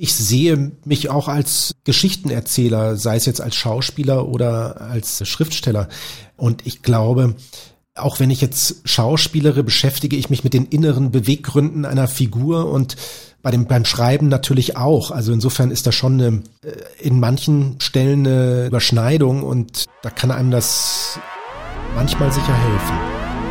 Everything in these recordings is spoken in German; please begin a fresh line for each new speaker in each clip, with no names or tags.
ich sehe mich auch als Geschichtenerzähler, sei es jetzt als Schauspieler oder als Schriftsteller. Und ich glaube, auch wenn ich jetzt schauspielere, beschäftige ich mich mit den inneren Beweggründen einer Figur und bei dem, beim Schreiben natürlich auch. Also insofern ist da schon eine, äh, in manchen Stellen eine Überschneidung und da kann einem das manchmal sicher helfen.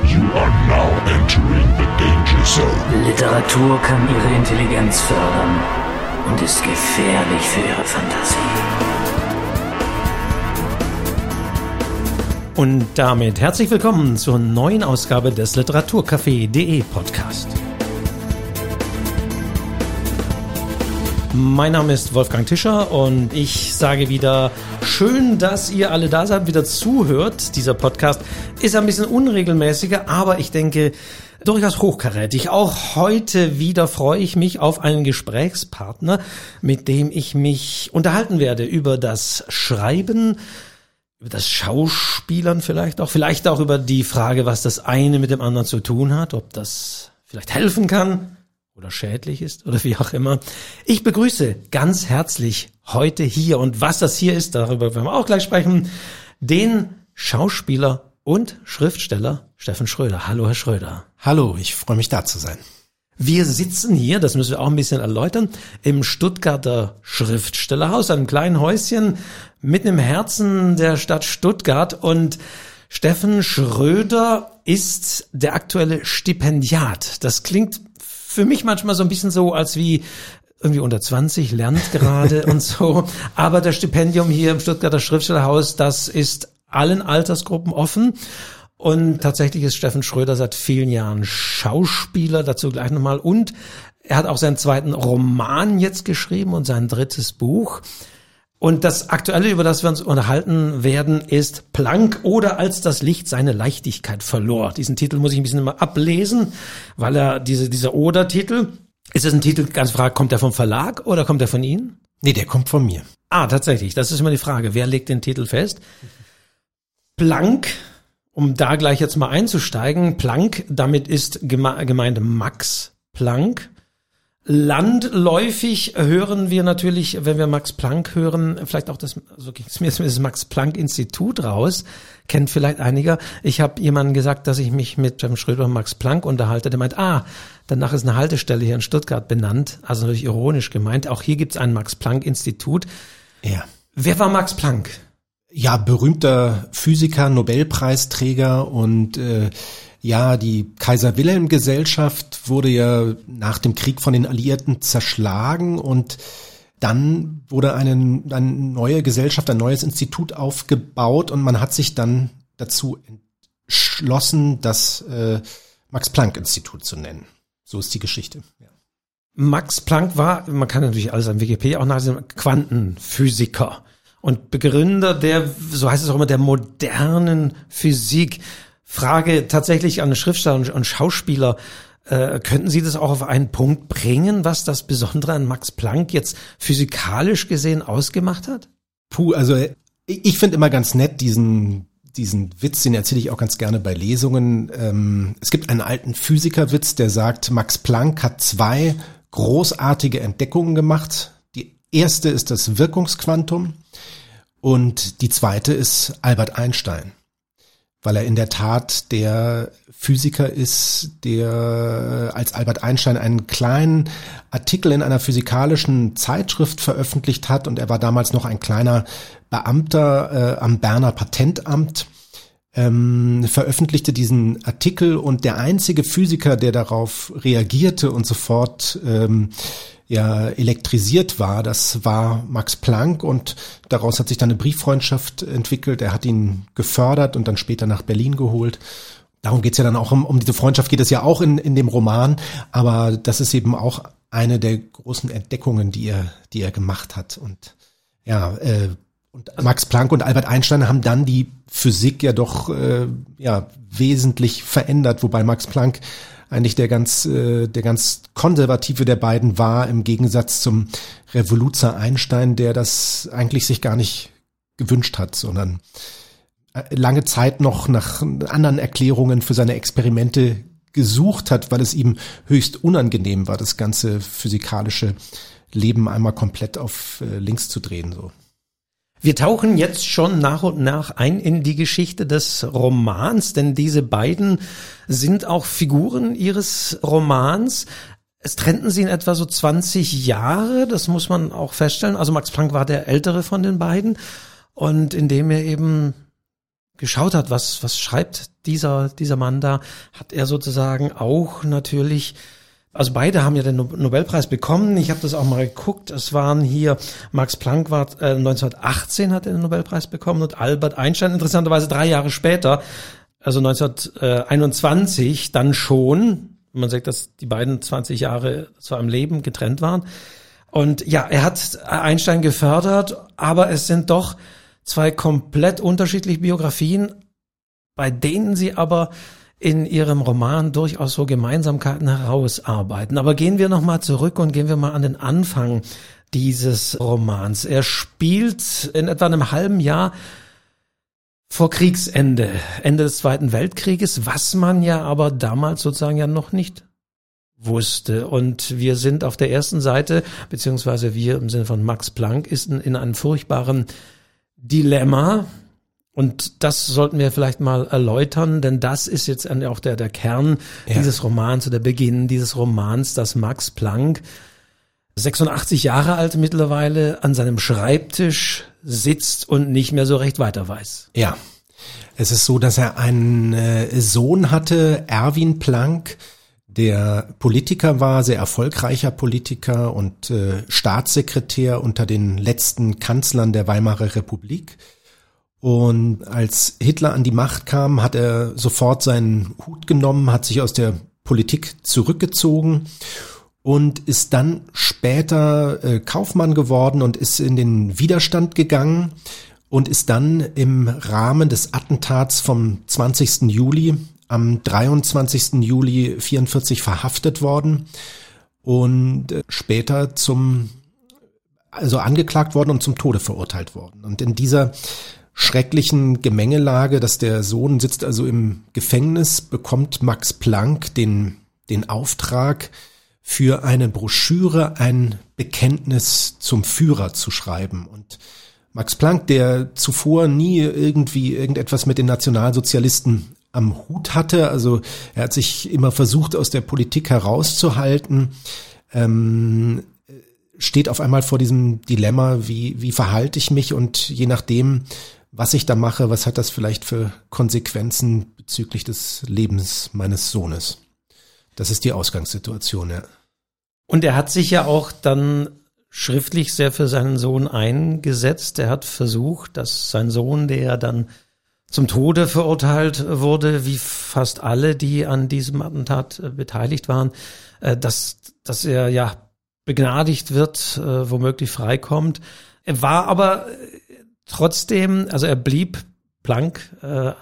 You are now entering
the danger zone. Literatur kann ihre Intelligenz fördern und ist gefährlich für ihre Fantasie.
Und damit herzlich willkommen zur neuen Ausgabe des Literaturcafé.de Podcast. Mein Name ist Wolfgang Tischer und ich sage wieder, schön, dass ihr alle da seid, wieder zuhört. Dieser Podcast ist ein bisschen unregelmäßiger, aber ich denke, durchaus hochkarätig. Auch heute wieder freue ich mich auf einen Gesprächspartner, mit dem ich mich unterhalten werde über das Schreiben, über das Schauspielern vielleicht auch, vielleicht auch über die Frage, was das eine mit dem anderen zu tun hat, ob das vielleicht helfen kann oder schädlich ist oder wie auch immer. Ich begrüße ganz herzlich heute hier und was das hier ist, darüber werden wir auch gleich sprechen, den Schauspieler und Schriftsteller Steffen Schröder. Hallo, Herr Schröder.
Hallo, ich freue mich da zu sein.
Wir sitzen hier, das müssen wir auch ein bisschen erläutern, im Stuttgarter Schriftstellerhaus, einem kleinen Häuschen mitten im Herzen der Stadt Stuttgart und Steffen Schröder ist der aktuelle Stipendiat. Das klingt für mich manchmal so ein bisschen so, als wie irgendwie unter 20 lernt gerade und so. Aber das Stipendium hier im Stuttgarter Schriftstellerhaus, das ist allen Altersgruppen offen. Und tatsächlich ist Steffen Schröder seit vielen Jahren Schauspieler, dazu gleich nochmal. Und er hat auch seinen zweiten Roman jetzt geschrieben und sein drittes Buch. Und das Aktuelle, über das wir uns unterhalten werden, ist Planck oder als das Licht seine Leichtigkeit verlor. Diesen Titel muss ich ein bisschen immer ablesen, weil er diese, dieser Oder-Titel, ist es ein Titel, ganz frage, kommt der vom Verlag oder kommt der von Ihnen?
Nee, der kommt von mir.
Ah, tatsächlich. Das ist immer die Frage. Wer legt den Titel fest? Planck, um da gleich jetzt mal einzusteigen, Planck, damit ist gemeint Max Planck. Landläufig hören wir natürlich, wenn wir Max Planck hören, vielleicht auch das, so ging es mir, das Max Planck Institut raus, kennt vielleicht einiger. Ich habe jemandem gesagt, dass ich mich mit Cem Schröder und Max Planck unterhalte. Der meint, ah, danach ist eine Haltestelle hier in Stuttgart benannt, also natürlich ironisch gemeint. Auch hier gibt es ein Max Planck Institut. Ja. Wer war Max Planck?
Ja, berühmter Physiker, Nobelpreisträger und äh, ja, die Kaiser Wilhelm Gesellschaft wurde ja nach dem Krieg von den Alliierten zerschlagen und dann wurde eine, eine neue Gesellschaft, ein neues Institut aufgebaut und man hat sich dann dazu entschlossen, das äh, Max Planck Institut zu nennen. So ist die Geschichte. Ja.
Max Planck war, man kann natürlich alles an Wikipedia auch nachsehen, Quantenphysiker und Begründer der, so heißt es auch immer, der modernen Physik. Frage tatsächlich an Schriftsteller und Schauspieler. Äh, könnten Sie das auch auf einen Punkt bringen, was das Besondere an Max Planck jetzt physikalisch gesehen ausgemacht hat?
Puh, also ich finde immer ganz nett diesen diesen Witz, den erzähle ich auch ganz gerne bei Lesungen. Ähm, es gibt einen alten Physikerwitz, der sagt, Max Planck hat zwei großartige Entdeckungen gemacht. Die erste ist das Wirkungsquantum und die zweite ist Albert Einstein, weil er in der Tat der Physiker ist, der als Albert Einstein einen kleinen Artikel in einer physikalischen Zeitschrift veröffentlicht hat. Und er war damals noch ein kleiner Beamter äh, am Berner Patentamt ähm, veröffentlichte diesen Artikel und der einzige Physiker, der darauf reagierte und sofort ähm, ja elektrisiert war. Das war Max Planck und daraus hat sich dann eine Brieffreundschaft entwickelt. Er hat ihn gefördert und dann später nach Berlin geholt. Darum geht's ja dann auch um, um diese Freundschaft geht es ja auch in, in dem Roman, aber das ist eben auch eine der großen Entdeckungen, die er, die er gemacht hat. Und ja, äh, und Max Planck und Albert Einstein haben dann die Physik ja doch äh, ja wesentlich verändert, wobei Max Planck eigentlich der ganz, äh, der ganz konservative der beiden war, im Gegensatz zum Revoluzer Einstein, der das eigentlich sich gar nicht gewünscht hat, sondern äh, lange Zeit noch nach anderen Erklärungen für seine Experimente gesucht hat, weil es ihm höchst unangenehm war, das ganze physikalische Leben einmal komplett auf äh, links zu drehen, so.
Wir tauchen jetzt schon nach und nach ein in die Geschichte des Romans, denn diese beiden sind auch Figuren ihres Romans. Es trennten sie in etwa so 20 Jahre, das muss man auch feststellen. Also Max Planck war der ältere von den beiden und indem er eben geschaut hat, was, was schreibt dieser, dieser Mann da, hat er sozusagen auch natürlich also beide haben ja den Nobelpreis bekommen. Ich habe das auch mal geguckt. Es waren hier, Max Planck war äh, 1918 hat er den Nobelpreis bekommen und Albert Einstein interessanterweise drei Jahre später, also 1921 dann schon. Man sagt, dass die beiden 20 Jahre zwar im Leben getrennt waren. Und ja, er hat Einstein gefördert, aber es sind doch zwei komplett unterschiedliche Biografien, bei denen sie aber in ihrem Roman durchaus so Gemeinsamkeiten herausarbeiten. Aber gehen wir nochmal zurück und gehen wir mal an den Anfang dieses Romans. Er spielt in etwa einem halben Jahr vor Kriegsende, Ende des Zweiten Weltkrieges, was man ja aber damals sozusagen ja noch nicht wusste. Und wir sind auf der ersten Seite, beziehungsweise wir im Sinne von Max Planck, ist in, in einem furchtbaren Dilemma. Und das sollten wir vielleicht mal erläutern, denn das ist jetzt auch der, der Kern ja. dieses Romans oder der Beginn dieses Romans, dass Max Planck 86 Jahre alt mittlerweile an seinem Schreibtisch sitzt und nicht mehr so recht weiter weiß.
Ja. Es ist so, dass er einen äh, Sohn hatte, Erwin Planck, der Politiker war, sehr erfolgreicher Politiker und äh, Staatssekretär unter den letzten Kanzlern der Weimarer Republik. Und als Hitler an die Macht kam, hat er sofort seinen Hut genommen, hat sich aus der Politik zurückgezogen und ist dann später äh, Kaufmann geworden und ist in den Widerstand gegangen und ist dann im Rahmen des Attentats vom 20. Juli am 23. Juli 44 verhaftet worden und äh, später zum also angeklagt worden und zum Tode verurteilt worden. Und in dieser schrecklichen Gemengelage, dass der Sohn sitzt also im Gefängnis, bekommt Max Planck den, den Auftrag, für eine Broschüre ein Bekenntnis zum Führer zu schreiben. Und Max Planck, der zuvor nie irgendwie irgendetwas mit den Nationalsozialisten am Hut hatte, also er hat sich immer versucht, aus der Politik herauszuhalten, ähm, steht auf einmal vor diesem Dilemma, wie, wie verhalte ich mich und je nachdem, was ich da mache, was hat das vielleicht für Konsequenzen bezüglich des Lebens meines Sohnes. Das ist die Ausgangssituation, ja.
Und er hat sich ja auch dann schriftlich sehr für seinen Sohn eingesetzt. Er hat versucht, dass sein Sohn, der dann zum Tode verurteilt wurde, wie fast alle, die an diesem Attentat äh, beteiligt waren, äh, dass, dass er ja begnadigt wird, äh, womöglich freikommt. Er war aber Trotzdem, also er blieb Planck, äh,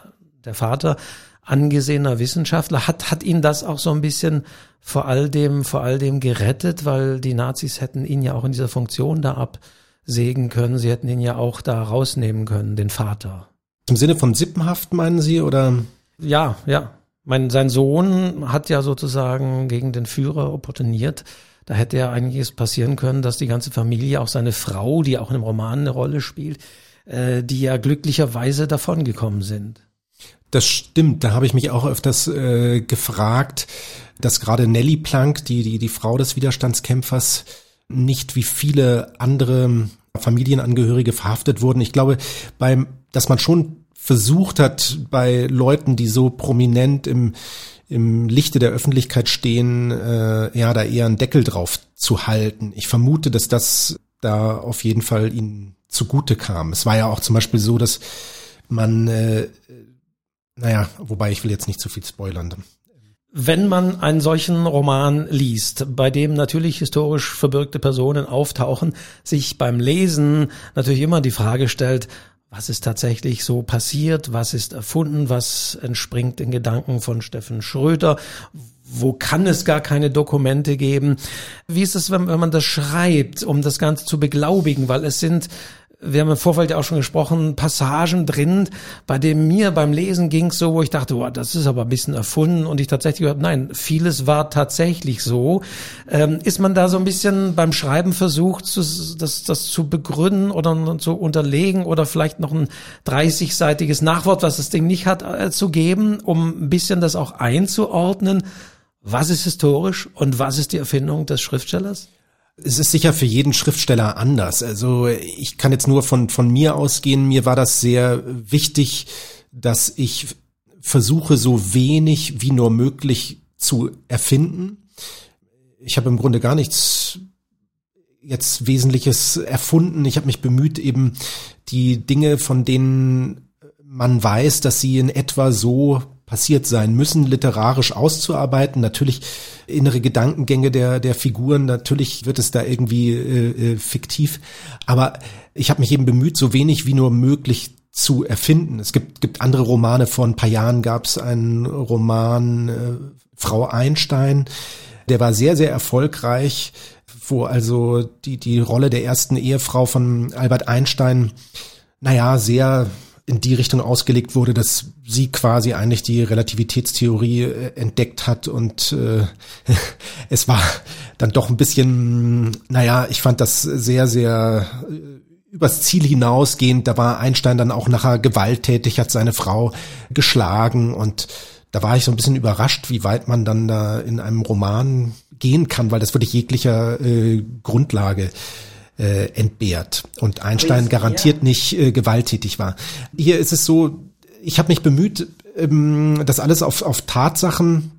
der Vater, angesehener Wissenschaftler, hat, hat ihn das auch so ein bisschen vor all dem, vor all dem gerettet, weil die Nazis hätten ihn ja auch in dieser Funktion da absägen können. Sie hätten ihn ja auch da rausnehmen können, den Vater.
Im Sinne von Sippenhaft meinen Sie oder?
Ja, ja. Mein, sein Sohn hat ja sozusagen gegen den Führer opportuniert. Da hätte ja einiges passieren können, dass die ganze Familie, auch seine Frau, die auch in dem Roman eine Rolle spielt, äh, die ja glücklicherweise davongekommen sind.
Das stimmt, da habe ich mich auch öfters äh, gefragt, dass gerade Nelly Planck, die, die, die Frau des Widerstandskämpfers, nicht wie viele andere Familienangehörige verhaftet wurden. Ich glaube, beim, dass man schon versucht hat, bei Leuten, die so prominent im, im Lichte der Öffentlichkeit stehen, äh, ja, da eher einen Deckel drauf zu halten. Ich vermute, dass das da auf jeden Fall ihnen zugute kam. Es war ja auch zum Beispiel so, dass man, äh, naja, wobei ich will jetzt nicht zu viel spoilern.
Wenn man einen solchen Roman liest, bei dem natürlich historisch verbürgte Personen auftauchen, sich beim Lesen natürlich immer die Frage stellt, was ist tatsächlich so passiert, was ist erfunden, was entspringt den Gedanken von Steffen Schröder, wo kann es gar keine Dokumente geben. Wie ist es, wenn, wenn man das schreibt, um das Ganze zu beglaubigen, weil es sind wir haben im Vorfeld ja auch schon gesprochen, Passagen drin, bei dem mir beim Lesen ging so, wo ich dachte, wow, das ist aber ein bisschen erfunden und ich tatsächlich gehört, nein, vieles war tatsächlich so. Ähm, ist man da so ein bisschen beim Schreiben versucht, das, das zu begründen oder zu unterlegen oder vielleicht noch ein 30-seitiges Nachwort, was das Ding nicht hat, äh, zu geben, um ein bisschen das auch einzuordnen? Was ist historisch und was ist die Erfindung des Schriftstellers?
Es ist sicher für jeden Schriftsteller anders. Also ich kann jetzt nur von, von mir ausgehen. Mir war das sehr wichtig, dass ich versuche, so wenig wie nur möglich zu erfinden. Ich habe im Grunde gar nichts jetzt Wesentliches erfunden. Ich habe mich bemüht, eben die Dinge, von denen man weiß, dass sie in etwa so passiert sein müssen, literarisch auszuarbeiten. Natürlich innere Gedankengänge der, der Figuren, natürlich wird es da irgendwie äh, äh, fiktiv. Aber ich habe mich eben bemüht, so wenig wie nur möglich zu erfinden. Es gibt, gibt andere Romane, vor ein paar Jahren gab es einen Roman äh, Frau Einstein, der war sehr, sehr erfolgreich, wo also die, die Rolle der ersten Ehefrau von Albert Einstein, naja, sehr in die Richtung ausgelegt wurde, dass sie quasi eigentlich die Relativitätstheorie äh, entdeckt hat und äh, es war dann doch ein bisschen, naja, ich fand das sehr, sehr äh, übers Ziel hinausgehend. Da war Einstein dann auch nachher gewalttätig, hat seine Frau geschlagen und da war ich so ein bisschen überrascht, wie weit man dann da in einem Roman gehen kann, weil das wirklich jeglicher äh, Grundlage äh, entbehrt. Und Einstein garantiert nicht äh, gewalttätig war. Hier ist es so, ich habe mich bemüht, ähm, das alles auf, auf Tatsachen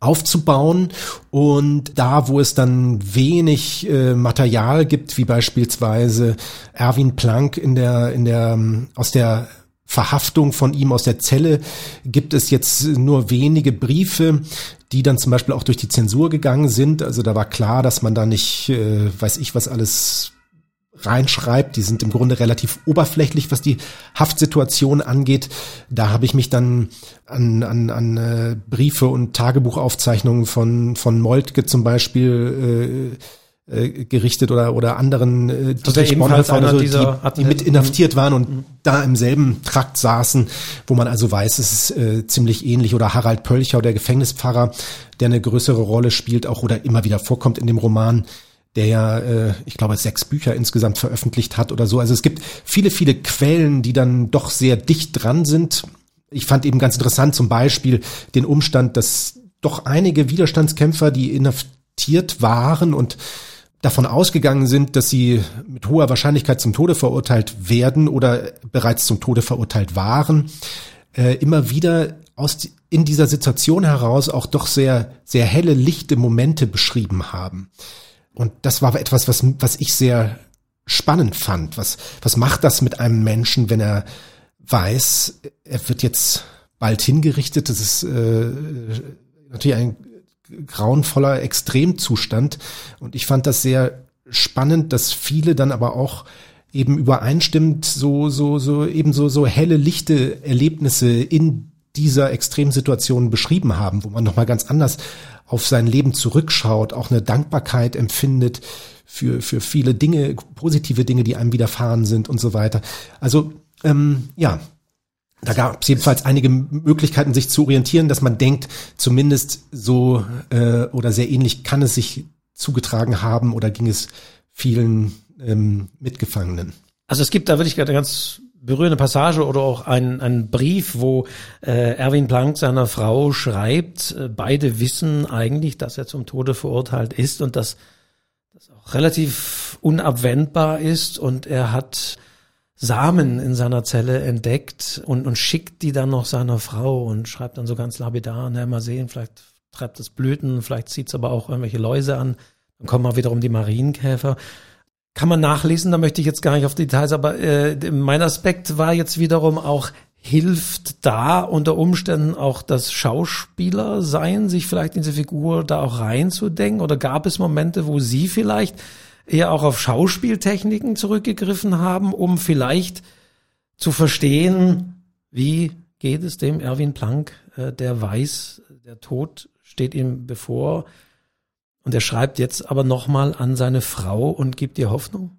aufzubauen. Und da, wo es dann wenig äh, Material gibt, wie beispielsweise Erwin Planck in der in der ähm, aus der Verhaftung von ihm aus der Zelle gibt es jetzt nur wenige Briefe, die dann zum Beispiel auch durch die Zensur gegangen sind. Also da war klar, dass man da nicht, äh, weiß ich, was alles reinschreibt. Die sind im Grunde relativ oberflächlich, was die Haftsituation angeht. Da habe ich mich dann an, an, an äh, Briefe und Tagebuchaufzeichnungen von, von Moltke zum Beispiel äh, äh, gerichtet oder oder anderen äh,
Dietrich Bonhoeffer oder so, die,
die mit inhaftiert waren und mhm. da im selben Trakt saßen, wo man also weiß, es ist äh, ziemlich ähnlich oder Harald Pölcher, der Gefängnispfarrer, der eine größere Rolle spielt auch oder immer wieder vorkommt in dem Roman, der ja, äh, ich glaube, sechs Bücher insgesamt veröffentlicht hat oder so. Also es gibt viele, viele Quellen, die dann doch sehr dicht dran sind. Ich fand eben ganz interessant zum Beispiel den Umstand, dass doch einige Widerstandskämpfer, die inhaftiert waren und davon ausgegangen sind, dass sie mit hoher Wahrscheinlichkeit zum Tode verurteilt werden oder bereits zum Tode verurteilt waren, äh, immer wieder aus in dieser Situation heraus auch doch sehr sehr helle lichte Momente beschrieben haben. Und das war etwas, was was ich sehr spannend fand. Was was macht das mit einem Menschen, wenn er weiß, er wird jetzt bald hingerichtet? Das ist äh, natürlich ein grauenvoller Extremzustand. Und ich fand das sehr spannend, dass viele dann aber auch eben übereinstimmt so, so, so, eben so, so helle, lichte Erlebnisse in dieser Extremsituation beschrieben haben, wo man nochmal ganz anders auf sein Leben zurückschaut, auch eine Dankbarkeit empfindet für, für viele Dinge, positive Dinge, die einem widerfahren sind und so weiter. Also, ähm, ja, da gab es jedenfalls einige Möglichkeiten, sich zu orientieren, dass man denkt, zumindest so äh, oder sehr ähnlich kann es sich zugetragen haben oder ging es vielen ähm, Mitgefangenen.
Also es gibt da wirklich eine ganz berührende Passage oder auch ein, ein Brief, wo äh, Erwin Planck seiner Frau schreibt, äh, beide wissen eigentlich, dass er zum Tode verurteilt ist und dass das auch relativ unabwendbar ist und er hat Samen in seiner Zelle entdeckt und, und schickt die dann noch seiner Frau und schreibt dann so ganz lapidar, na mal sehen, vielleicht treibt es Blüten, vielleicht zieht es aber auch irgendwelche Läuse an, dann kommen mal wiederum die Marienkäfer. Kann man nachlesen, da möchte ich jetzt gar nicht auf Details, aber äh, mein Aspekt war jetzt wiederum auch, hilft da unter Umständen auch das Schauspieler sein, sich vielleicht in diese Figur da auch reinzudenken? Oder gab es Momente, wo Sie vielleicht eher auch auf Schauspieltechniken zurückgegriffen haben, um vielleicht zu verstehen, wie geht es dem Erwin Planck, äh, der weiß, der Tod steht ihm bevor und er schreibt jetzt aber nochmal an seine Frau und gibt ihr Hoffnung?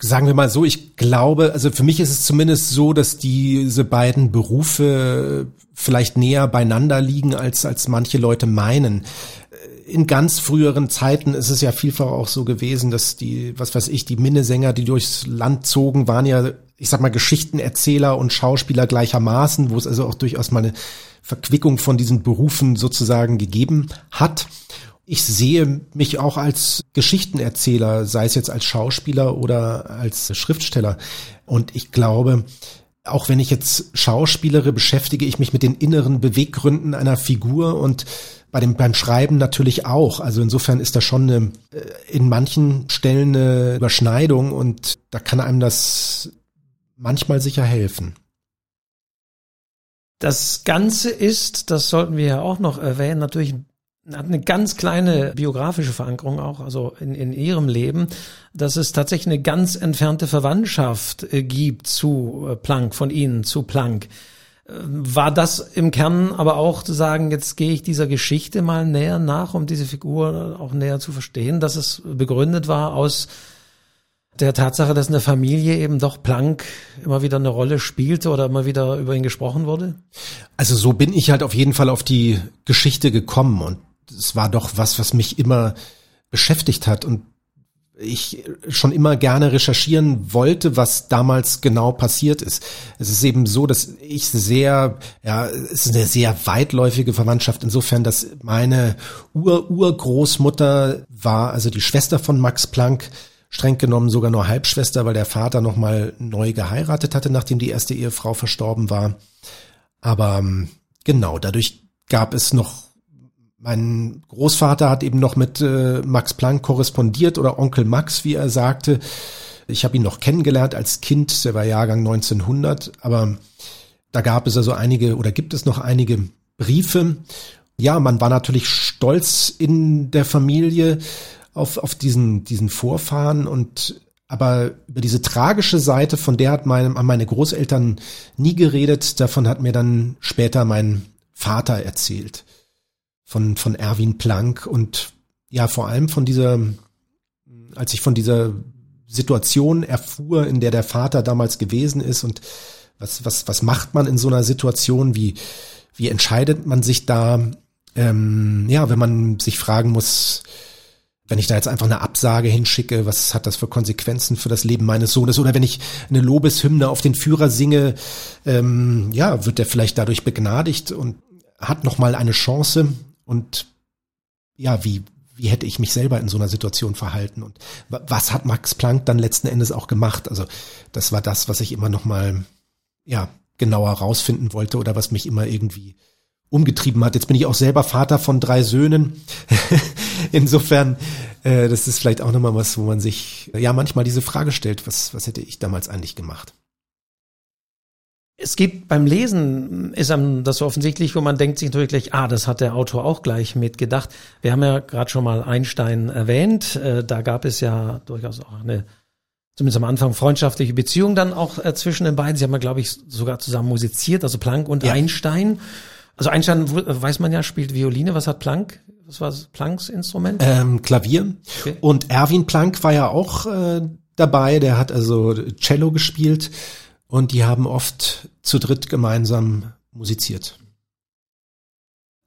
sagen wir mal so, ich glaube, also für mich ist es zumindest so, dass diese beiden Berufe vielleicht näher beieinander liegen, als, als manche Leute meinen. In ganz früheren Zeiten ist es ja vielfach auch so gewesen, dass die, was weiß ich, die Minnesänger, die durchs Land zogen, waren ja, ich sag mal, Geschichtenerzähler und Schauspieler gleichermaßen, wo es also auch durchaus mal eine Verquickung von diesen Berufen sozusagen gegeben hat. Ich sehe mich auch als Geschichtenerzähler, sei es jetzt als Schauspieler oder als Schriftsteller. Und ich glaube, auch wenn ich jetzt schauspielere, beschäftige ich mich mit den inneren Beweggründen einer Figur und bei dem, beim Schreiben natürlich auch. Also insofern ist da schon eine, äh, in manchen Stellen eine Überschneidung und da kann einem das manchmal sicher helfen.
Das Ganze ist, das sollten wir ja auch noch erwähnen, natürlich hat eine ganz kleine biografische Verankerung auch, also in, in ihrem Leben, dass es tatsächlich eine ganz entfernte Verwandtschaft äh, gibt zu äh, Planck, von Ihnen zu Planck. War das im Kern aber auch zu sagen, jetzt gehe ich dieser Geschichte mal näher nach, um diese Figur auch näher zu verstehen, dass es begründet war aus der Tatsache, dass in der Familie eben doch Planck immer wieder eine Rolle spielte oder immer wieder über ihn gesprochen wurde?
Also so bin ich halt auf jeden Fall auf die Geschichte gekommen und es war doch was, was mich immer beschäftigt hat und ich schon immer gerne recherchieren wollte, was damals genau passiert ist. Es ist eben so, dass ich sehr, ja, es ist eine sehr weitläufige Verwandtschaft insofern, dass meine Ur-Urgroßmutter war, also die Schwester von Max Planck, streng genommen sogar nur Halbschwester, weil der Vater nochmal neu geheiratet hatte, nachdem die erste Ehefrau verstorben war. Aber ähm, genau, dadurch gab es noch mein Großvater hat eben noch mit äh, Max Planck korrespondiert oder Onkel Max, wie er sagte. Ich habe ihn noch kennengelernt als Kind, der war Jahrgang 1900, aber da gab es also einige oder gibt es noch einige Briefe. Ja, man war natürlich stolz in der Familie auf, auf diesen, diesen Vorfahren und aber über diese tragische Seite, von der hat meine, meine Großeltern nie geredet, davon hat mir dann später mein Vater erzählt von, von Erwin Planck und ja, vor allem von dieser, als ich von dieser Situation erfuhr, in der der Vater damals gewesen ist und was, was, was macht man in so einer Situation, wie, wie entscheidet man sich da, ähm, ja, wenn man sich fragen muss, wenn ich da jetzt einfach eine Absage hinschicke, was hat das für Konsequenzen für das Leben meines Sohnes? Oder wenn ich eine Lobeshymne auf den Führer singe, ähm, ja, wird er vielleicht dadurch begnadigt und hat nochmal eine Chance, und ja, wie, wie hätte ich mich selber in so einer Situation verhalten und was hat Max Planck dann letzten Endes auch gemacht? Also das war das, was ich immer noch mal ja genauer rausfinden wollte oder was mich immer irgendwie umgetrieben hat. Jetzt bin ich auch selber Vater von drei Söhnen. Insofern, äh, das ist vielleicht auch nochmal was, wo man sich ja manchmal diese Frage stellt, was, was hätte ich damals eigentlich gemacht?
Es gibt beim Lesen ist einem das so offensichtlich, wo man denkt sich natürlich gleich, ah, das hat der Autor auch gleich mitgedacht. Wir haben ja gerade schon mal Einstein erwähnt. Äh, da gab es ja durchaus auch eine, zumindest am Anfang, freundschaftliche Beziehung dann auch äh, zwischen den beiden. Sie haben ja, glaube ich, sogar zusammen musiziert, also Planck und ja. Einstein. Also Einstein, weiß man ja, spielt Violine. Was hat Planck? Was war Plancks Instrument?
Ähm, Klavier. Okay. Und Erwin Planck war ja auch äh, dabei. Der hat also Cello gespielt und die haben oft zu dritt gemeinsam musiziert.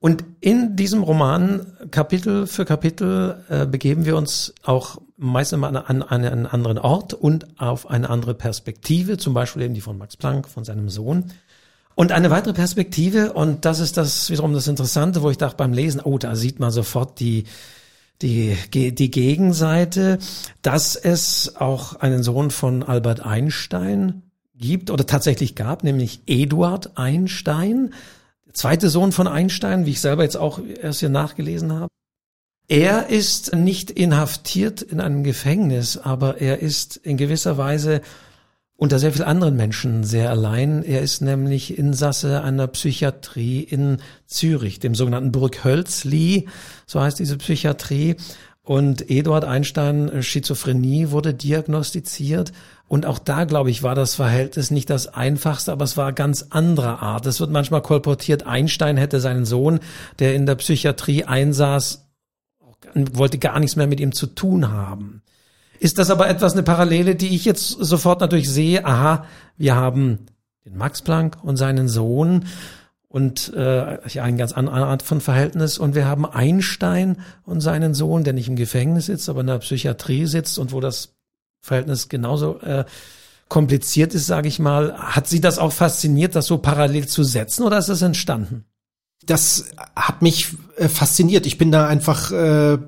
Und in diesem Roman, Kapitel für Kapitel, äh, begeben wir uns auch meistens an, an, an einen anderen Ort und auf eine andere Perspektive, zum Beispiel eben die von Max Planck, von seinem Sohn. Und eine weitere Perspektive, und das ist das wiederum das Interessante, wo ich dachte beim Lesen, oh, da sieht man sofort die, die, die Gegenseite, dass es auch einen Sohn von Albert Einstein gibt oder tatsächlich gab, nämlich Eduard Einstein, der zweite Sohn von Einstein, wie ich selber jetzt auch erst hier nachgelesen habe. Er ist nicht inhaftiert in einem Gefängnis, aber er ist in gewisser Weise unter sehr vielen anderen Menschen sehr allein. Er ist nämlich Insasse einer Psychiatrie in Zürich, dem sogenannten Burghölzli, so heißt diese Psychiatrie. Und Eduard Einstein Schizophrenie wurde diagnostiziert und auch da, glaube ich, war das Verhältnis nicht das einfachste, aber es war ganz anderer Art. Es wird manchmal kolportiert, Einstein hätte seinen Sohn, der in der Psychiatrie einsaß, wollte gar nichts mehr mit ihm zu tun haben. Ist das aber etwas eine Parallele, die ich jetzt sofort natürlich sehe? Aha, wir haben den Max Planck und seinen Sohn und äh, eine ganz andere Art von Verhältnis und wir haben Einstein und seinen Sohn, der nicht im Gefängnis sitzt, aber in der Psychiatrie sitzt und wo das Verhältnis genauso äh, kompliziert ist, sage ich mal. Hat Sie das auch fasziniert, das so parallel zu setzen oder ist das entstanden?
Das hat mich äh, fasziniert. Ich bin da einfach, äh,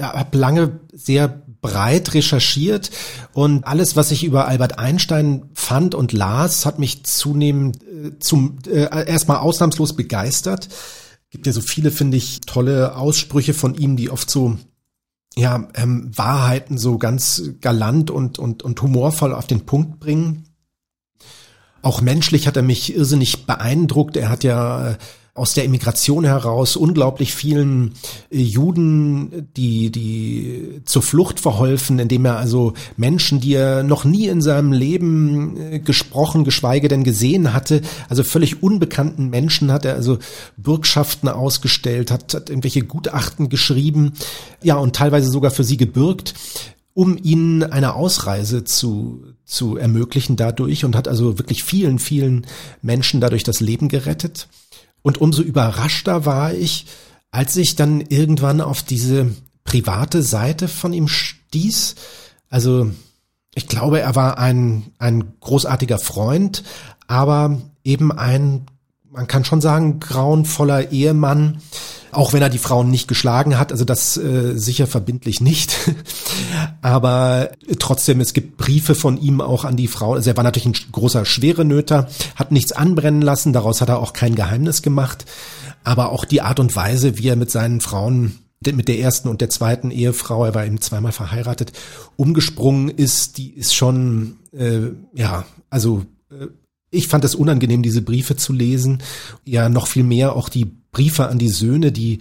habe lange sehr breit recherchiert und alles, was ich über Albert Einstein fand und las, hat mich zunehmend äh, zum äh, erstmal ausnahmslos begeistert. Gibt ja so viele, finde ich, tolle Aussprüche von ihm, die oft so ja, ähm, Wahrheiten so ganz galant und, und, und humorvoll auf den Punkt bringen. Auch menschlich hat er mich irrsinnig beeindruckt. Er hat ja äh, aus der Immigration heraus unglaublich vielen äh, Juden, die, die zur Flucht verholfen, indem er also Menschen, die er noch nie in seinem Leben äh, gesprochen, geschweige denn gesehen hatte, also völlig unbekannten Menschen hat er also Bürgschaften ausgestellt, hat, hat irgendwelche Gutachten geschrieben, ja, und teilweise sogar für sie gebürgt um ihnen eine Ausreise zu, zu ermöglichen dadurch und hat also wirklich vielen, vielen Menschen dadurch das Leben gerettet. Und umso überraschter war ich, als ich dann irgendwann auf diese private Seite von ihm stieß. Also ich glaube, er war ein, ein großartiger Freund, aber eben ein, man kann schon sagen, grauenvoller Ehemann, auch wenn er die Frauen nicht geschlagen hat, also das äh, sicher verbindlich nicht. Aber trotzdem, es gibt Briefe von ihm auch an die Frauen. Also er war natürlich ein großer Schwerenöter, hat nichts anbrennen lassen, daraus hat er auch kein Geheimnis gemacht. Aber auch die Art und Weise, wie er mit seinen Frauen mit der ersten und der zweiten Ehefrau, er war eben zweimal verheiratet, umgesprungen ist, die ist schon, äh, ja, also äh, ich fand es unangenehm, diese Briefe zu lesen. Ja, noch viel mehr auch die Briefe an die Söhne, die,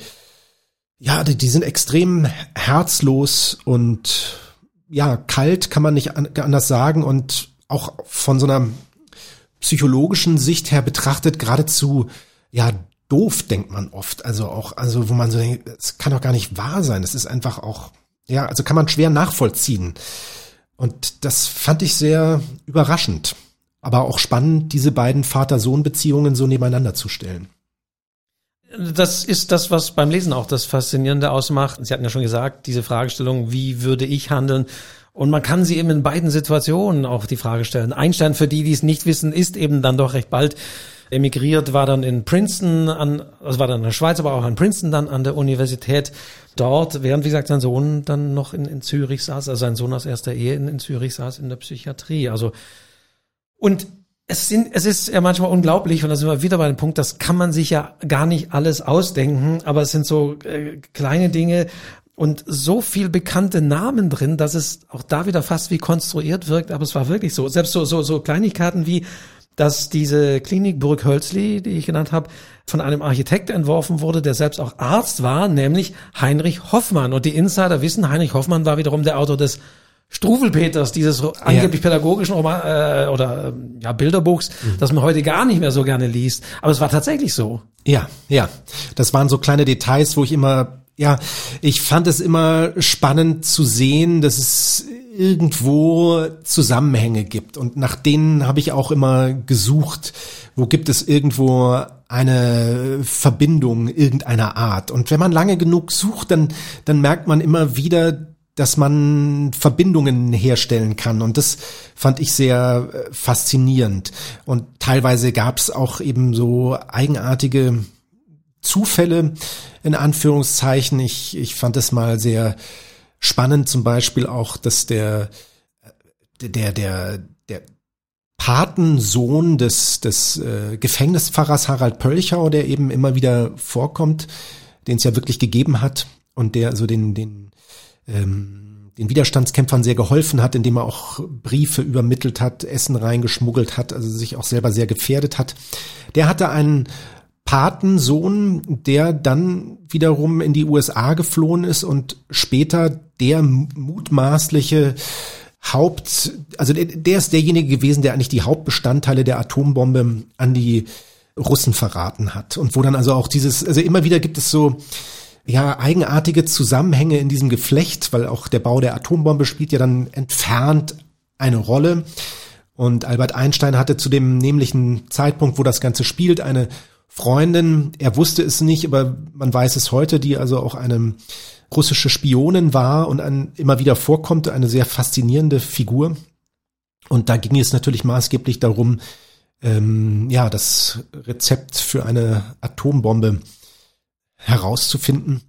ja, die, die sind extrem herzlos und ja, kalt kann man nicht anders sagen und auch von so einer psychologischen Sicht her betrachtet geradezu, ja, doof, denkt man oft. Also auch, also wo man so denkt, es kann doch gar nicht wahr sein. Es ist einfach auch, ja, also kann man schwer nachvollziehen. Und das fand ich sehr überraschend. Aber auch spannend, diese beiden Vater-Sohn-Beziehungen so nebeneinander zu stellen.
Das ist das, was beim Lesen auch das Faszinierende ausmacht. Sie hatten ja schon gesagt, diese Fragestellung, wie würde ich handeln? Und man kann sie eben in beiden Situationen auch die Frage stellen. Einstein, für die, die es nicht wissen, ist eben dann doch recht bald emigriert, war dann in Princeton an, also war dann in der Schweiz, aber auch in Princeton dann an der Universität dort, während, wie gesagt, sein Sohn dann noch in, in Zürich saß, also sein Sohn aus erster Ehe in, in Zürich saß in der Psychiatrie. Also, und es sind, es ist ja manchmal unglaublich, und da sind wir wieder bei dem Punkt, das kann man sich ja gar nicht alles ausdenken, aber es sind so äh, kleine Dinge und so viel bekannte Namen drin, dass es auch da wieder fast wie konstruiert wirkt, aber es war wirklich so. Selbst so, so, so Kleinigkeiten wie, dass diese Klinik Burg Hölzli, die ich genannt habe, von einem Architekt entworfen wurde, der selbst auch Arzt war, nämlich Heinrich Hoffmann. Und die Insider wissen, Heinrich Hoffmann war wiederum der Autor des Struwelpeters, dieses angeblich pädagogischen Roman, äh, oder äh, ja, Bilderbuchs, mhm. das man heute gar nicht mehr so gerne liest. Aber es war tatsächlich so.
Ja, ja. Das waren so kleine Details, wo ich immer, ja, ich fand es immer spannend zu sehen, dass es irgendwo Zusammenhänge gibt. Und nach denen habe ich auch immer gesucht, wo gibt es irgendwo eine Verbindung irgendeiner Art. Und wenn man lange genug sucht, dann, dann merkt man immer wieder, dass man Verbindungen herstellen kann. Und das fand ich sehr äh, faszinierend. Und teilweise gab es auch eben so eigenartige Zufälle, in Anführungszeichen. Ich, ich fand es mal sehr spannend, zum Beispiel auch, dass der, äh, der, der, der Patensohn des, des äh, Gefängnispfarrers Harald Pölchau, der eben immer wieder vorkommt, den es ja wirklich gegeben hat und der so den, den ähm, den Widerstandskämpfern sehr geholfen hat, indem er auch Briefe übermittelt hat, Essen reingeschmuggelt hat, also sich auch selber sehr gefährdet hat. Der hatte einen Patensohn, der dann wiederum in die USA geflohen ist und später der mutmaßliche Haupt, also der, der ist derjenige gewesen, der eigentlich die Hauptbestandteile der Atombombe an die Russen verraten hat. Und wo dann also auch dieses, also immer wieder gibt es so ja eigenartige Zusammenhänge in diesem Geflecht, weil auch der Bau der Atombombe spielt ja dann entfernt eine Rolle. Und Albert Einstein hatte zu dem nämlichen Zeitpunkt, wo das Ganze spielt, eine Freundin, er wusste es nicht, aber man weiß es heute, die also auch eine russische Spionin war und ein, immer wieder vorkommt, eine sehr faszinierende Figur. Und da ging es natürlich maßgeblich darum, ähm, ja, das Rezept für eine Atombombe herauszufinden.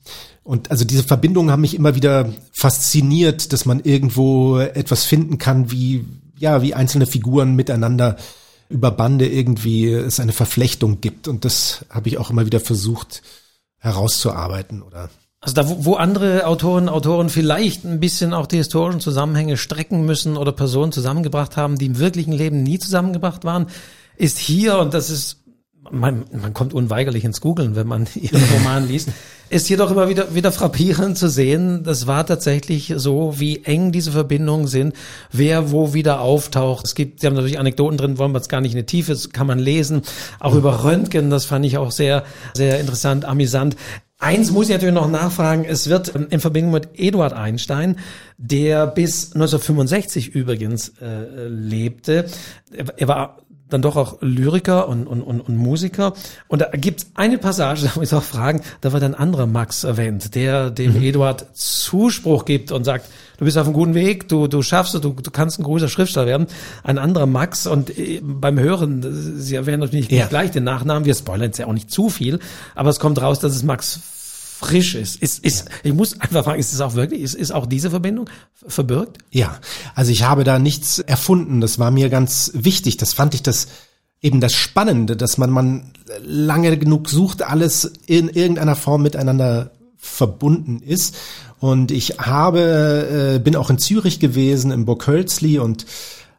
Und also diese Verbindungen haben mich immer wieder fasziniert, dass man irgendwo etwas finden kann, wie, ja, wie einzelne Figuren miteinander über Bande irgendwie es eine Verflechtung gibt. Und das habe ich auch immer wieder versucht herauszuarbeiten oder
also da, wo, andere Autoren, Autoren vielleicht ein bisschen auch die historischen Zusammenhänge strecken müssen oder Personen zusammengebracht haben, die im wirklichen Leben nie zusammengebracht waren, ist hier, und das ist, man, man kommt unweigerlich ins Googeln, wenn man ihren Roman liest, ist hier doch immer wieder, wieder frappierend zu sehen, das war tatsächlich so, wie eng diese Verbindungen sind, wer wo wieder auftaucht. Es gibt, sie haben natürlich Anekdoten drin, wollen wir jetzt gar nicht in die Tiefe, das kann man lesen. Auch über Röntgen, das fand ich auch sehr, sehr interessant, amüsant. Eins muss ich natürlich noch nachfragen. Es wird ähm, in Verbindung mit Eduard Einstein, der bis 1965 übrigens äh, lebte. Er war dann doch auch Lyriker und, und, und, und Musiker. Und da gibt eine Passage, da muss ich auch fragen, da wird ein anderer Max erwähnt, der dem mhm. Eduard Zuspruch gibt und sagt, du bist auf einem guten Weg, du, du schaffst es, du, du kannst ein großer Schriftsteller werden. Ein anderer Max und äh, beim Hören, Sie erwähnen natürlich ja. gleich den Nachnamen, wir spoilern jetzt ja auch nicht zu viel, aber es kommt raus, dass es Max frisch ist. Ist, ist, ja. Ich muss einfach fragen, ist es auch wirklich, ist, ist auch diese Verbindung verbirgt?
Ja, also ich habe da nichts erfunden. Das war mir ganz wichtig. Das fand ich das eben das Spannende, dass man man lange genug sucht, alles in irgendeiner Form miteinander verbunden ist. Und ich habe, äh, bin auch in Zürich gewesen, im Burg Hölzli und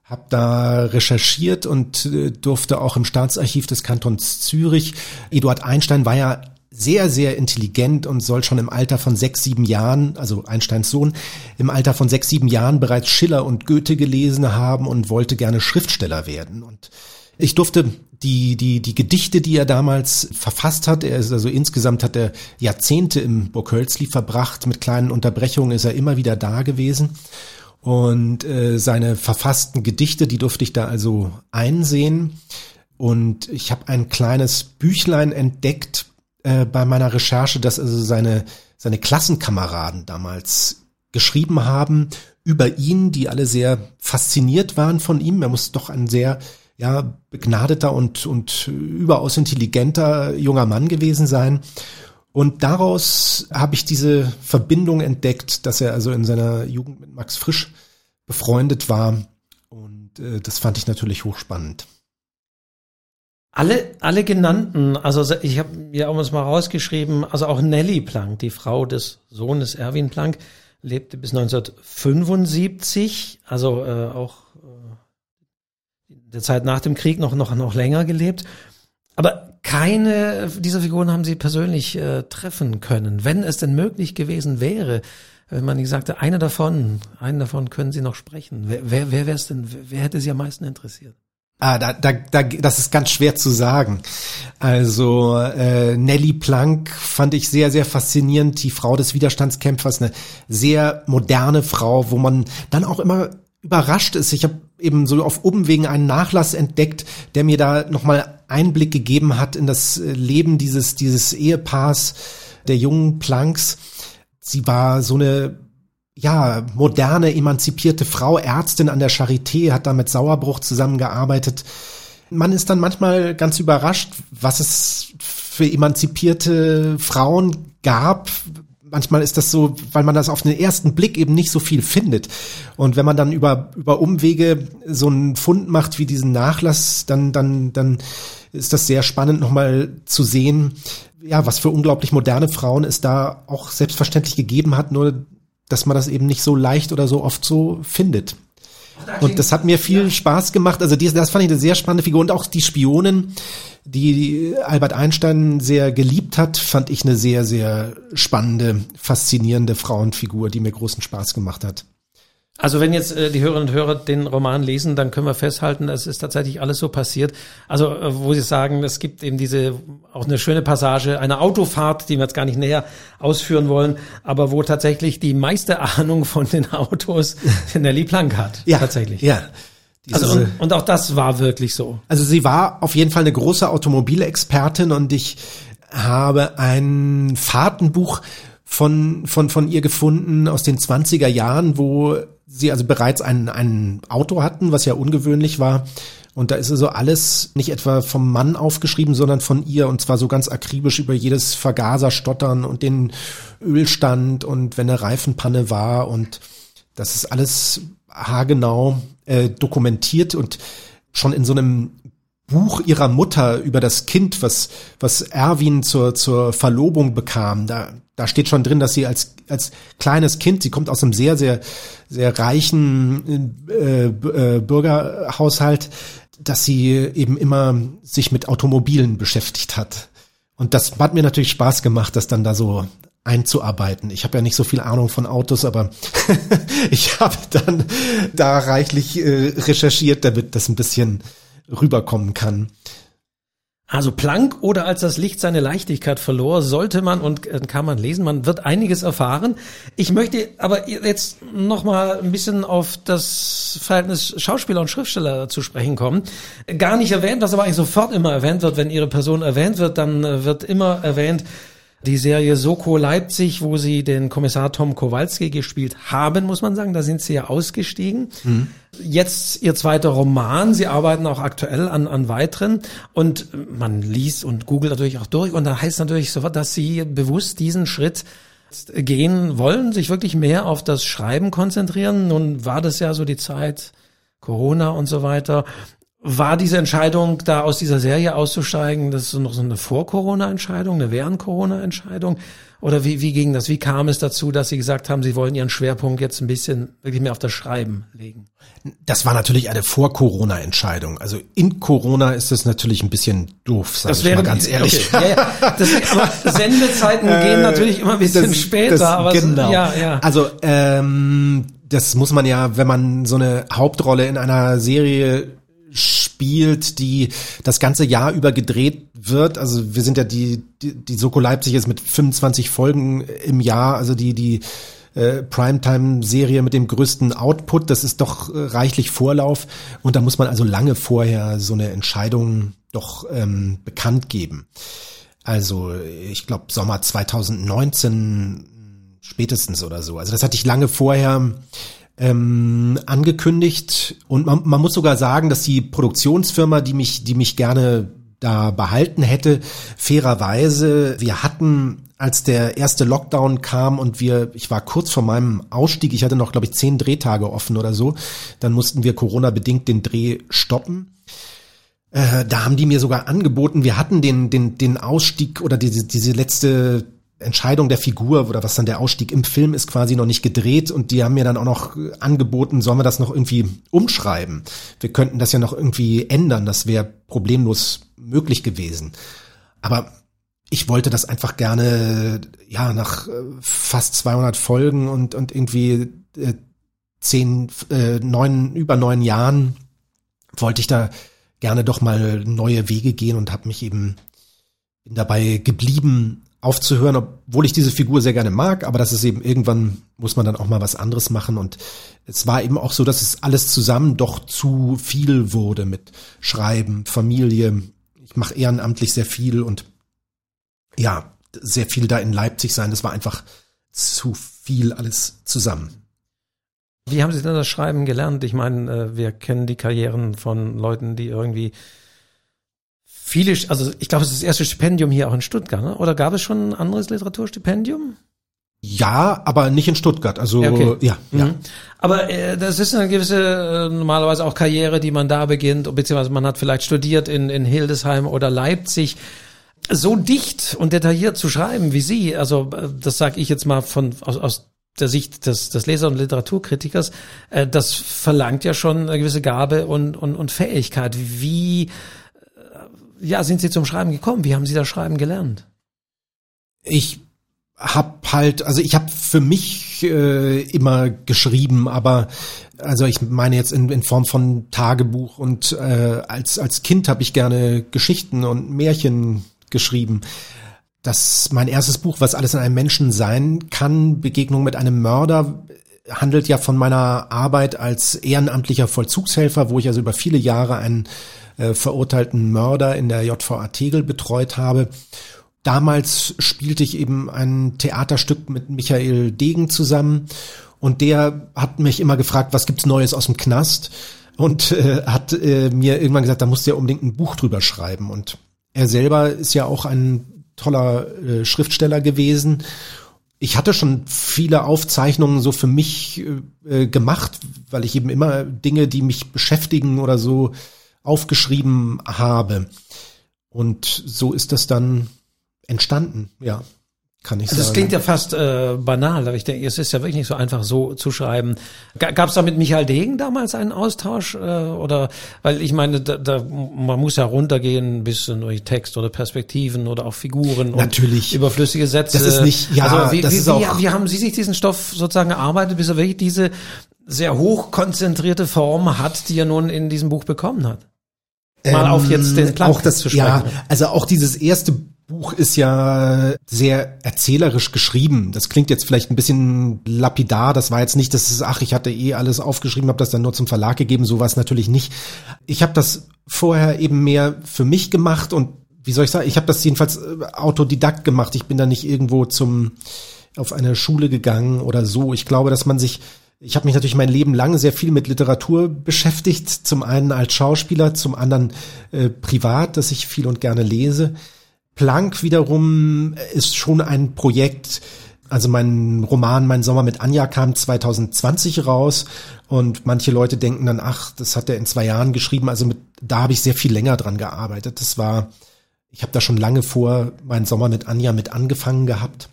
habe da recherchiert und äh, durfte auch im Staatsarchiv des Kantons Zürich. Eduard Einstein war ja sehr, sehr intelligent und soll schon im Alter von sechs, sieben Jahren, also Einsteins Sohn, im Alter von sechs, sieben Jahren bereits Schiller und Goethe gelesen haben und wollte gerne Schriftsteller werden. Und ich durfte die, die, die Gedichte, die er damals verfasst hat, er ist also insgesamt hat er Jahrzehnte im Burg Hölzli verbracht, mit kleinen Unterbrechungen ist er immer wieder da gewesen. Und äh, seine verfassten Gedichte, die durfte ich da also einsehen. Und ich habe ein kleines Büchlein entdeckt, äh, bei meiner Recherche, dass also seine, seine Klassenkameraden damals geschrieben haben über ihn, die alle sehr fasziniert waren von ihm. Er muss doch ein sehr ja, begnadeter und, und überaus intelligenter junger Mann gewesen sein. Und daraus habe ich diese Verbindung entdeckt, dass er also in seiner Jugend mit Max Frisch befreundet war. Und äh, das fand ich natürlich hochspannend.
Alle, alle genannten, also ich habe mir auch mal rausgeschrieben, also auch Nelly Planck, die Frau des Sohnes Erwin Planck, lebte bis 1975, also äh, auch äh, der Zeit nach dem Krieg noch, noch, noch länger gelebt. Aber keine dieser Figuren haben sie persönlich äh, treffen können. Wenn es denn möglich gewesen wäre, wenn man gesagt hätte, eine davon, einen davon können sie noch sprechen. Wer, wer, wer wäre es denn, wer hätte sie am meisten interessiert?
Ah, da, da, da, das ist ganz schwer zu sagen. Also äh, Nelly Planck fand ich sehr, sehr faszinierend. Die Frau des Widerstandskämpfers, eine sehr moderne Frau, wo man dann auch immer überrascht ist. Ich habe eben so auf Umwegen einen Nachlass entdeckt, der mir da nochmal Einblick gegeben hat in das äh, Leben dieses, dieses Ehepaars der jungen Plancks. Sie war so eine ja, moderne, emanzipierte Frau, Ärztin an der Charité, hat da mit Sauerbruch zusammengearbeitet. Man ist dann manchmal ganz überrascht, was es für emanzipierte Frauen gab. Manchmal ist das so, weil man das auf den ersten Blick eben nicht so viel findet. Und wenn man dann über, über Umwege so einen Fund macht wie diesen Nachlass, dann, dann, dann ist das sehr spannend nochmal zu sehen, ja, was für unglaublich moderne Frauen es da auch selbstverständlich gegeben hat, nur dass man das eben nicht so leicht oder so oft so findet. Und das hat mir viel ja. Spaß gemacht. Also das fand ich eine sehr spannende Figur. Und auch die Spionin, die Albert Einstein sehr geliebt hat, fand ich eine sehr, sehr spannende, faszinierende Frauenfigur, die mir großen Spaß gemacht hat.
Also wenn jetzt äh, die Hörerinnen und Hörer den Roman lesen, dann können wir festhalten, es ist tatsächlich alles so passiert. Also äh, wo Sie sagen, es gibt eben diese auch eine schöne Passage, eine Autofahrt, die wir jetzt gar nicht näher ausführen wollen, aber wo tatsächlich die meiste Ahnung von den Autos in der Lieblank hat.
Ja,
tatsächlich.
Ja.
Also und, und auch das war wirklich so.
Also sie war auf jeden Fall eine große Automobilexpertin und ich habe ein Fahrtenbuch von, von, von ihr gefunden aus den 20er Jahren, wo sie also bereits ein, ein Auto hatten, was ja ungewöhnlich war. Und da ist also alles nicht etwa vom Mann aufgeschrieben, sondern von ihr. Und zwar so ganz akribisch über jedes Vergaser stottern und den Ölstand und wenn eine Reifenpanne war. Und das ist alles haargenau äh, dokumentiert und schon in so einem Buch ihrer Mutter über das Kind, was, was Erwin zur, zur Verlobung bekam, da, da steht schon drin, dass sie als, als kleines Kind, sie kommt aus einem sehr, sehr, sehr reichen äh, äh, Bürgerhaushalt, dass sie eben immer sich mit Automobilen beschäftigt hat. Und das hat mir natürlich Spaß gemacht, das dann da so einzuarbeiten. Ich habe ja nicht so viel Ahnung von Autos, aber ich habe dann da reichlich äh, recherchiert, damit das ein bisschen rüberkommen kann.
Also Planck oder als das Licht seine Leichtigkeit verlor, sollte man und äh, kann man lesen, man wird einiges erfahren. Ich möchte aber jetzt noch mal ein bisschen auf das Verhältnis Schauspieler und Schriftsteller zu sprechen kommen. Gar nicht erwähnt, was aber eigentlich sofort immer erwähnt wird, wenn ihre Person erwähnt wird, dann äh, wird immer erwähnt, die Serie Soko Leipzig, wo sie den Kommissar Tom Kowalski gespielt haben, muss man sagen. Da sind sie ja ausgestiegen. Mhm. Jetzt ihr zweiter Roman. Sie arbeiten auch aktuell an, an weiteren. Und man liest und googelt natürlich auch durch. Und da heißt natürlich sofort, dass sie bewusst diesen Schritt gehen wollen, sich wirklich mehr auf das Schreiben konzentrieren. Nun war das ja so die Zeit Corona und so weiter. War diese Entscheidung, da aus dieser Serie auszusteigen, das ist noch so eine Vor-Corona-Entscheidung, eine Während-Corona-Entscheidung? Oder wie, wie ging das? Wie kam es dazu, dass Sie gesagt haben, Sie wollen Ihren Schwerpunkt jetzt ein bisschen wirklich mehr auf das Schreiben legen?
Das war natürlich eine Vor-Corona-Entscheidung. Also in Corona ist es natürlich ein bisschen doof, sag das ich wäre, mal ganz ehrlich.
Okay. Ja, ja. Das, aber Sendezeiten gehen äh, natürlich immer ein bisschen das, später. Das, aber
genau. ja, ja. Also ähm, das muss man ja, wenn man so eine Hauptrolle in einer Serie spielt, die das ganze Jahr über gedreht wird. Also wir sind ja die, die, die Soko Leipzig ist mit 25 Folgen im Jahr, also die, die äh, Primetime-Serie mit dem größten Output. Das ist doch äh, reichlich Vorlauf. Und da muss man also lange vorher so eine Entscheidung doch ähm, bekannt geben. Also ich glaube Sommer 2019 spätestens oder so. Also das hatte ich lange vorher ähm, angekündigt und man, man muss sogar sagen, dass die Produktionsfirma, die mich, die mich gerne da behalten hätte, fairerweise, wir hatten als der erste Lockdown kam und wir, ich war kurz vor meinem Ausstieg, ich hatte noch, glaube ich, zehn Drehtage offen oder so, dann mussten wir Corona-bedingt den Dreh stoppen. Äh, da haben die mir sogar angeboten, wir hatten den, den, den Ausstieg oder diese, diese letzte Entscheidung der Figur oder was dann der Ausstieg im Film ist quasi noch nicht gedreht und die haben mir dann auch noch angeboten, sollen wir das noch irgendwie umschreiben? Wir könnten das ja noch irgendwie ändern, das wäre problemlos möglich gewesen. Aber ich wollte das einfach gerne, ja, nach äh, fast 200 Folgen und, und irgendwie äh, zehn, äh, neun, über neun Jahren wollte ich da gerne doch mal neue Wege gehen und habe mich eben dabei geblieben, aufzuhören, obwohl ich diese Figur sehr gerne mag, aber das ist eben irgendwann muss man dann auch mal was anderes machen und es war eben auch so, dass es alles zusammen doch zu viel wurde mit Schreiben, Familie. Ich mache ehrenamtlich sehr viel und ja, sehr viel da in Leipzig sein, das war einfach zu viel alles zusammen.
Wie haben Sie denn das Schreiben gelernt? Ich meine, äh, wir kennen die Karrieren von Leuten, die irgendwie viele, also ich glaube, es ist das erste Stipendium hier auch in Stuttgart, ne? oder gab es schon ein anderes Literaturstipendium?
Ja, aber nicht in Stuttgart. Also ja, okay. ja, mhm. ja.
Aber äh, das ist eine gewisse äh, normalerweise auch Karriere, die man da beginnt, beziehungsweise man hat vielleicht studiert in, in Hildesheim oder Leipzig. So dicht und detailliert zu schreiben wie Sie, also äh, das sage ich jetzt mal von aus, aus der Sicht des, des Leser- und Literaturkritikers, äh, das verlangt ja schon eine gewisse Gabe und, und, und Fähigkeit. Wie ja, sind Sie zum Schreiben gekommen? Wie haben Sie das Schreiben gelernt?
Ich hab halt, also ich habe für mich äh, immer geschrieben, aber also ich meine jetzt in, in Form von Tagebuch und äh, als als Kind habe ich gerne Geschichten und Märchen geschrieben. Das mein erstes Buch, was alles in einem Menschen sein kann, Begegnung mit einem Mörder, handelt ja von meiner Arbeit als ehrenamtlicher Vollzugshelfer, wo ich also über viele Jahre einen äh, verurteilten Mörder in der JVA Tegel betreut habe. Damals spielte ich eben ein Theaterstück mit Michael Degen zusammen und der hat mich immer gefragt, was gibt's Neues aus dem Knast? Und äh, hat äh, mir irgendwann gesagt, da musst du ja unbedingt ein Buch drüber schreiben. Und er selber ist ja auch ein toller äh, Schriftsteller gewesen. Ich hatte schon viele Aufzeichnungen so für mich äh, gemacht, weil ich eben immer Dinge, die mich beschäftigen oder so aufgeschrieben habe. Und so ist das dann entstanden, ja kann ich
also
sagen.
Das klingt ja fast äh, banal, aber ich denke, es ist ja wirklich nicht so einfach so zu schreiben. Gab es da mit Michael Degen damals einen Austausch? Äh, oder weil ich meine, da, da, man muss ja runtergehen bis in durch Text oder Perspektiven oder auch Figuren
Natürlich.
und überflüssige Sätze.
Das ist nicht, ja,
also wie,
das
wie,
ist auch,
wie, wie haben Sie sich diesen Stoff sozusagen erarbeitet, bis er wirklich diese sehr hochkonzentrierte Form hat, die er nun in diesem Buch bekommen hat?
Mal ähm, auf jetzt den Plan auch das, zu sprechen. Ja, also auch dieses erste Buch ist ja sehr erzählerisch geschrieben. Das klingt jetzt vielleicht ein bisschen lapidar. Das war jetzt nicht, dass es, ach, ich hatte eh alles aufgeschrieben, habe das dann nur zum Verlag gegeben. So war es natürlich nicht. Ich habe das vorher eben mehr für mich gemacht und wie soll ich sagen, ich habe das jedenfalls äh, autodidakt gemacht. Ich bin da nicht irgendwo zum auf eine Schule gegangen oder so. Ich glaube, dass man sich ich habe mich natürlich mein Leben lang sehr viel mit Literatur beschäftigt. Zum einen als Schauspieler, zum anderen äh, privat, dass ich viel und gerne lese. Planck wiederum ist schon ein Projekt, also mein Roman Mein Sommer mit Anja kam 2020 raus und manche Leute denken dann, ach, das hat er in zwei Jahren geschrieben. Also mit, da habe ich sehr viel länger dran gearbeitet. Das war, ich habe da schon lange vor Mein Sommer mit Anja mit angefangen gehabt.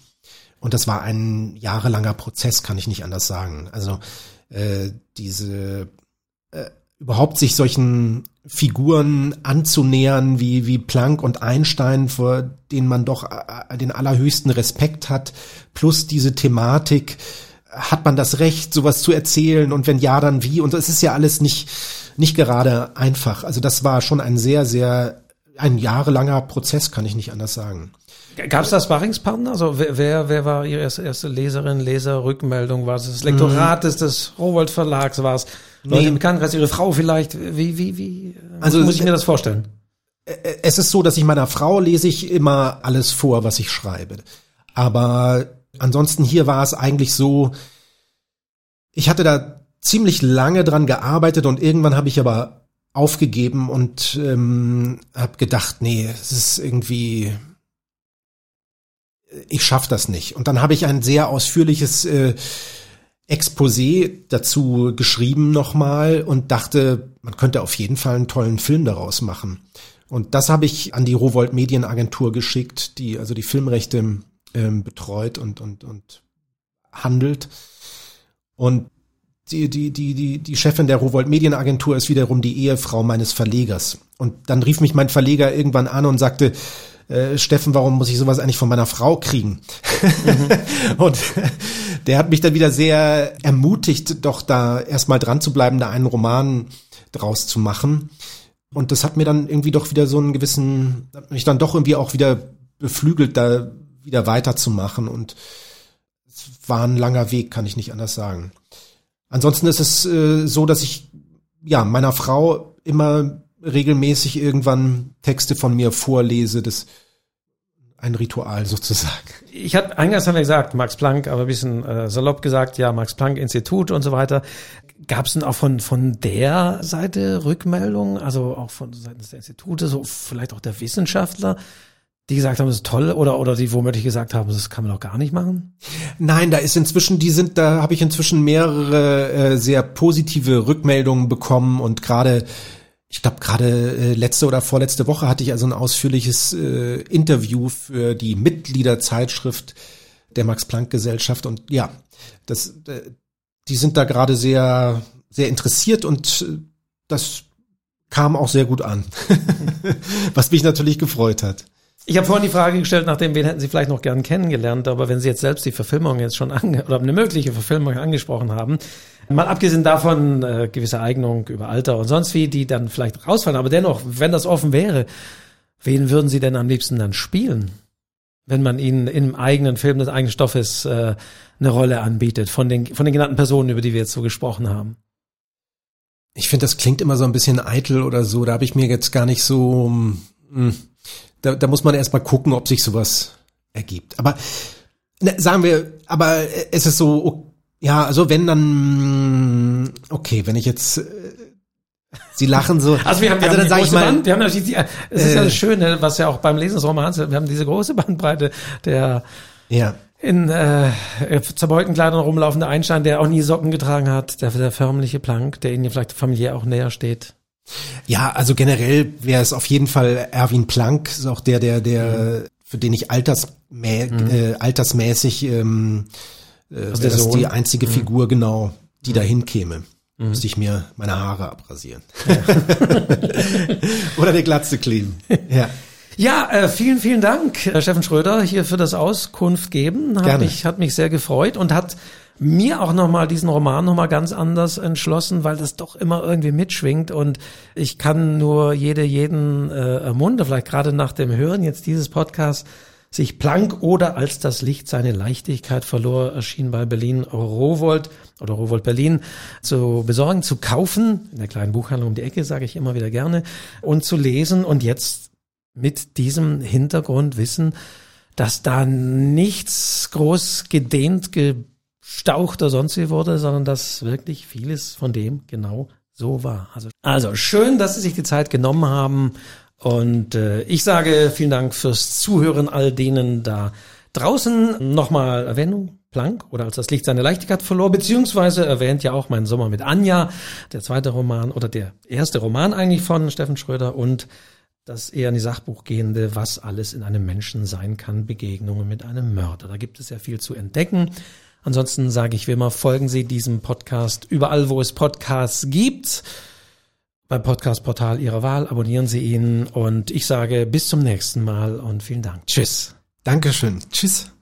Und das war ein jahrelanger Prozess, kann ich nicht anders sagen. Also äh, diese äh, überhaupt sich solchen Figuren anzunähern wie, wie Planck und Einstein, vor denen man doch äh, den allerhöchsten Respekt hat, plus diese Thematik, hat man das Recht, sowas zu erzählen und wenn ja, dann wie? Und es ist ja alles nicht, nicht gerade einfach. Also das war schon ein sehr, sehr, ein jahrelanger Prozess, kann ich nicht anders sagen.
Gab es da Sparringspartner? Also wer, wer, wer war Ihre erste, Leserin, Leser, Rückmeldung? War es das Lektorat des, des Rowold Verlags? War es Leute nee. im Bekanntenkreis, Ihre Frau vielleicht? Wie, wie, wie also, muss ich mir das vorstellen?
Es ist so, dass ich meiner Frau lese ich immer alles vor, was ich schreibe. Aber ansonsten hier war es eigentlich so, ich hatte da ziemlich lange dran gearbeitet und irgendwann habe ich aber aufgegeben und ähm, habe gedacht, nee, es ist irgendwie ich schaff das nicht. Und dann habe ich ein sehr ausführliches äh, Exposé dazu geschrieben nochmal und dachte, man könnte auf jeden Fall einen tollen Film daraus machen. Und das habe ich an die Rowold Medienagentur geschickt, die also die Filmrechte ähm, betreut und, und, und handelt. Und die, die, die, die, die Chefin der Rowold Medienagentur ist wiederum die Ehefrau meines Verlegers. Und dann rief mich mein Verleger irgendwann an und sagte, äh, Steffen, warum muss ich sowas eigentlich von meiner Frau kriegen? Mhm. und der hat mich dann wieder sehr ermutigt, doch da erstmal dran zu bleiben, da einen Roman draus zu machen. Und das hat mir dann irgendwie doch wieder so einen gewissen, hat mich dann doch irgendwie auch wieder beflügelt, da wieder weiterzumachen. Und es war ein langer Weg, kann ich nicht anders sagen. Ansonsten ist es äh, so, dass ich ja meiner Frau immer regelmäßig irgendwann Texte von mir vorlese. Das ein Ritual sozusagen.
Ich hatte eingangs haben wir gesagt, Max Planck, aber ein bisschen äh, salopp gesagt, ja, Max Planck Institut und so weiter. Gab es denn auch von von der Seite Rückmeldungen, also auch von seitens der Institute, so vielleicht auch der Wissenschaftler, die gesagt haben, das ist toll, oder oder die womöglich gesagt haben, das kann man doch gar nicht machen?
Nein, da ist inzwischen, die sind, da habe ich inzwischen mehrere äh, sehr positive Rückmeldungen bekommen und gerade ich glaube, gerade äh, letzte oder vorletzte Woche hatte ich also ein ausführliches äh, Interview für die Mitgliederzeitschrift der Max-Planck-Gesellschaft und ja, das, äh, die sind da gerade sehr, sehr interessiert und äh, das kam auch sehr gut an, was mich natürlich gefreut hat.
Ich habe vorhin die Frage gestellt, nachdem wen hätten Sie vielleicht noch gern kennengelernt, aber wenn Sie jetzt selbst die Verfilmung jetzt schon ange oder eine mögliche Verfilmung angesprochen haben, mal abgesehen davon äh, gewisse Eignung über Alter und sonst wie, die dann vielleicht rausfallen, aber dennoch, wenn das offen wäre, wen würden Sie denn am liebsten dann spielen? Wenn man Ihnen im eigenen Film des eigenen Stoffes äh, eine Rolle anbietet, von den, von den genannten Personen, über die wir jetzt so gesprochen haben.
Ich finde, das klingt immer so ein bisschen eitel oder so. Da habe ich mir jetzt gar nicht so. Mh, hm, da, da muss man erst mal gucken, ob sich sowas ergibt. Aber ne, sagen wir, aber es ist so, ja, also wenn dann, okay, wenn ich jetzt, äh, Sie lachen so.
Also wir haben, wir
also
haben
dann sage ich mal,
Band, wir haben natürlich die, es ist ja das Schöne, was ja auch beim Lesen des Romans, wir haben diese große Bandbreite der
ja.
in äh, zerbeulten Kleidern rumlaufende Einstein, der auch nie Socken getragen hat, der, der förmliche Plank, der Ihnen vielleicht familiär auch näher steht.
Ja, also generell wäre es auf jeden Fall Erwin Planck, ist auch der, der, der, für den ich altersmä
Mhm.
äh, altersmäßig ähm, äh,
Also
wär
der
das die einzige
Mhm.
Figur genau, die dahin käme. Müsste ich mir meine Haare abrasieren. Oder die Glatze kleben. Ja.
Ja, äh, vielen, vielen Dank, äh, Steffen Schröder, hier für das Auskunft geben. Hat
Gerne.
mich, hat mich sehr gefreut und hat mir auch nochmal diesen Roman nochmal ganz anders entschlossen, weil das doch immer irgendwie mitschwingt und ich kann nur jede, jeden äh, ermuntern, vielleicht gerade nach dem Hören jetzt dieses Podcasts, sich Planck oder als das Licht seine Leichtigkeit verlor, erschien bei Berlin Rowold oder Rowold Berlin zu besorgen, zu kaufen, in der kleinen Buchhandlung um die Ecke, sage ich immer wieder gerne, und zu lesen und jetzt mit diesem Hintergrundwissen, dass da nichts groß gedehnt, gestaucht oder sonst wie wurde, sondern dass wirklich vieles von dem genau so war. Also, also schön, dass Sie sich die Zeit genommen haben. Und äh, ich sage vielen Dank fürs Zuhören all denen da draußen. Nochmal Erwähnung, Planck oder als das Licht seine Leichtigkeit verlor, beziehungsweise erwähnt ja auch mein Sommer mit Anja, der zweite Roman oder der erste Roman eigentlich von Steffen Schröder und das eher in die Sachbuch gehende, was alles in einem Menschen sein kann, Begegnungen mit einem Mörder. Da gibt es ja viel zu entdecken. Ansonsten sage ich wie immer, folgen Sie diesem Podcast überall, wo es Podcasts gibt. Beim Podcast-Portal Ihrer Wahl abonnieren Sie ihn und ich sage bis zum nächsten Mal und vielen Dank. Tschüss.
Dankeschön. Tschüss.